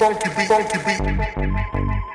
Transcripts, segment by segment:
funky beat, funky beat,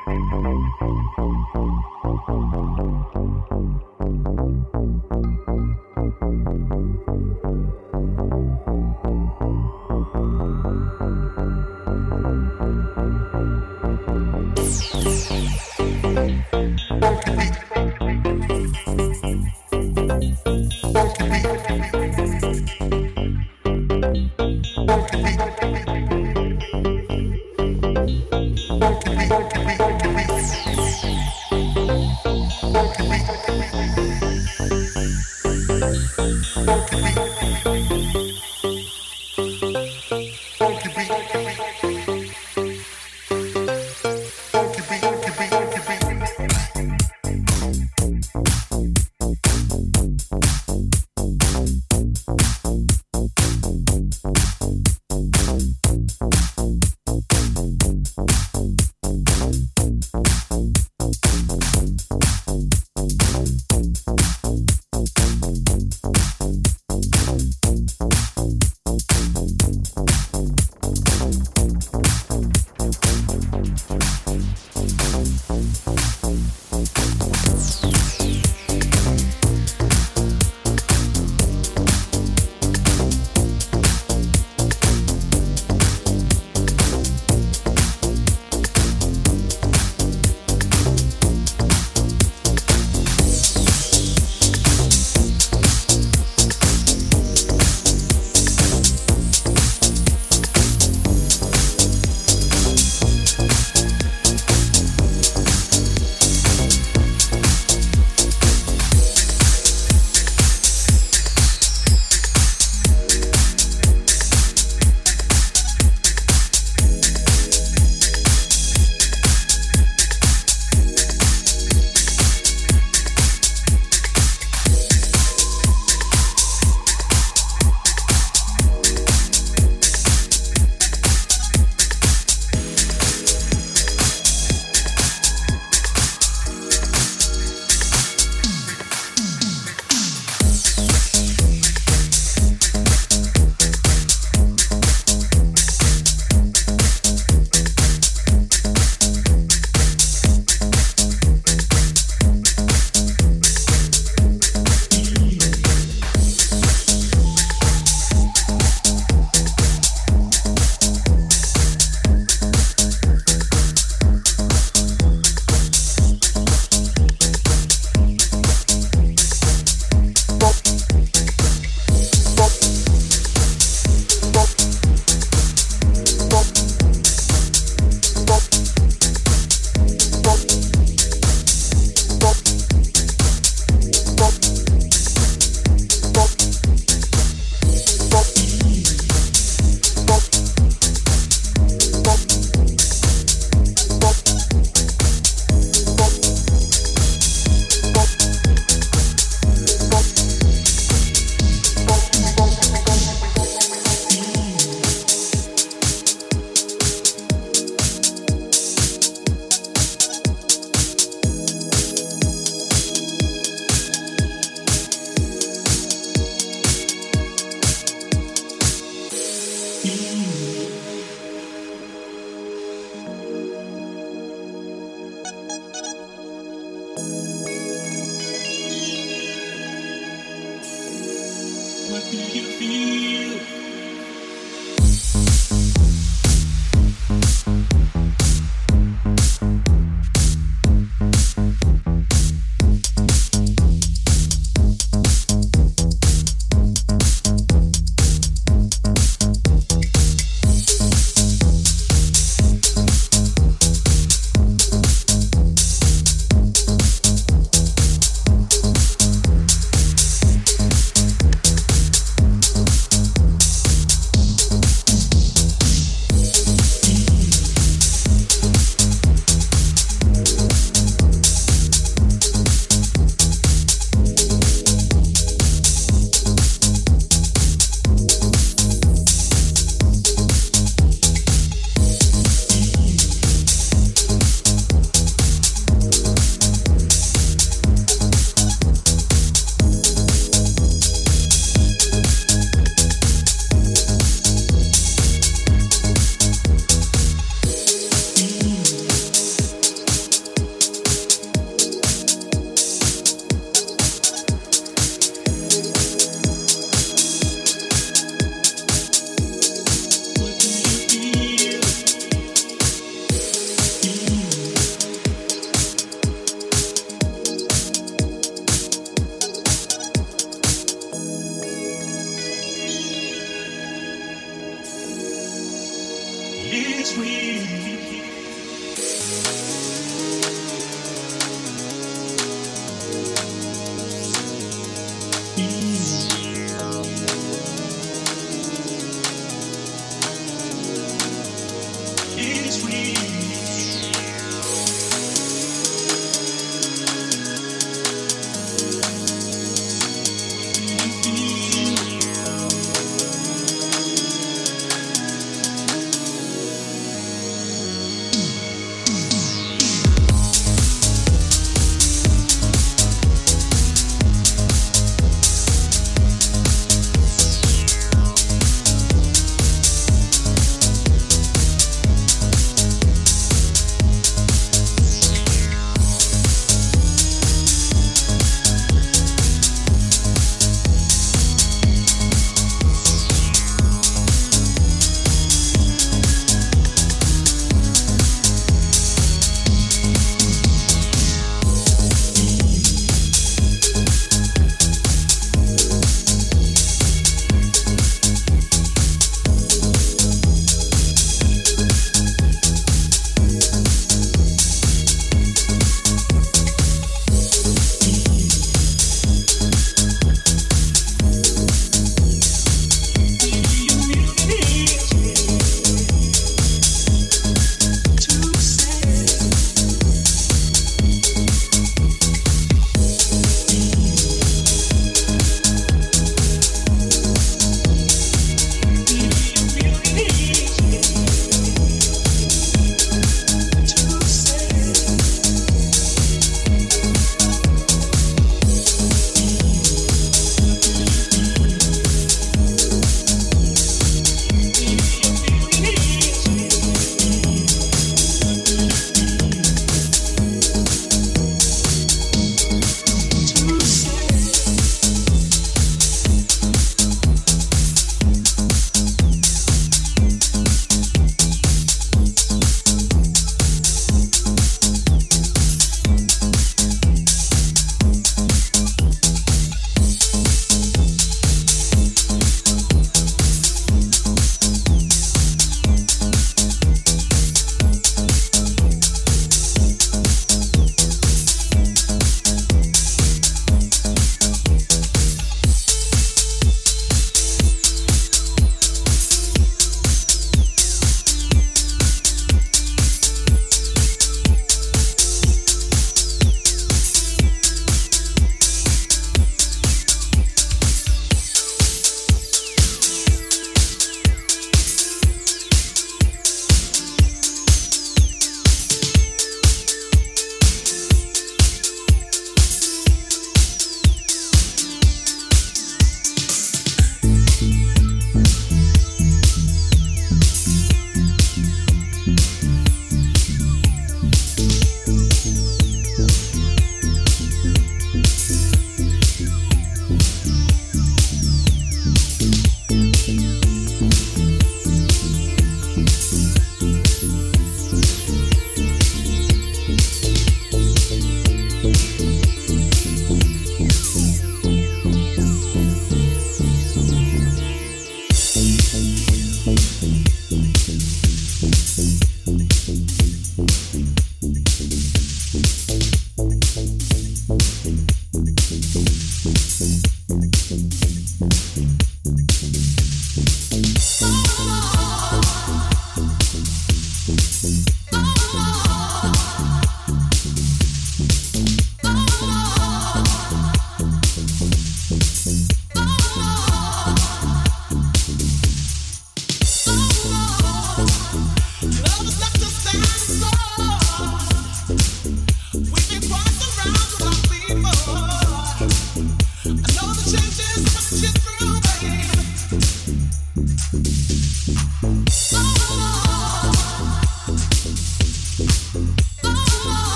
It's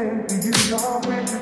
for you, your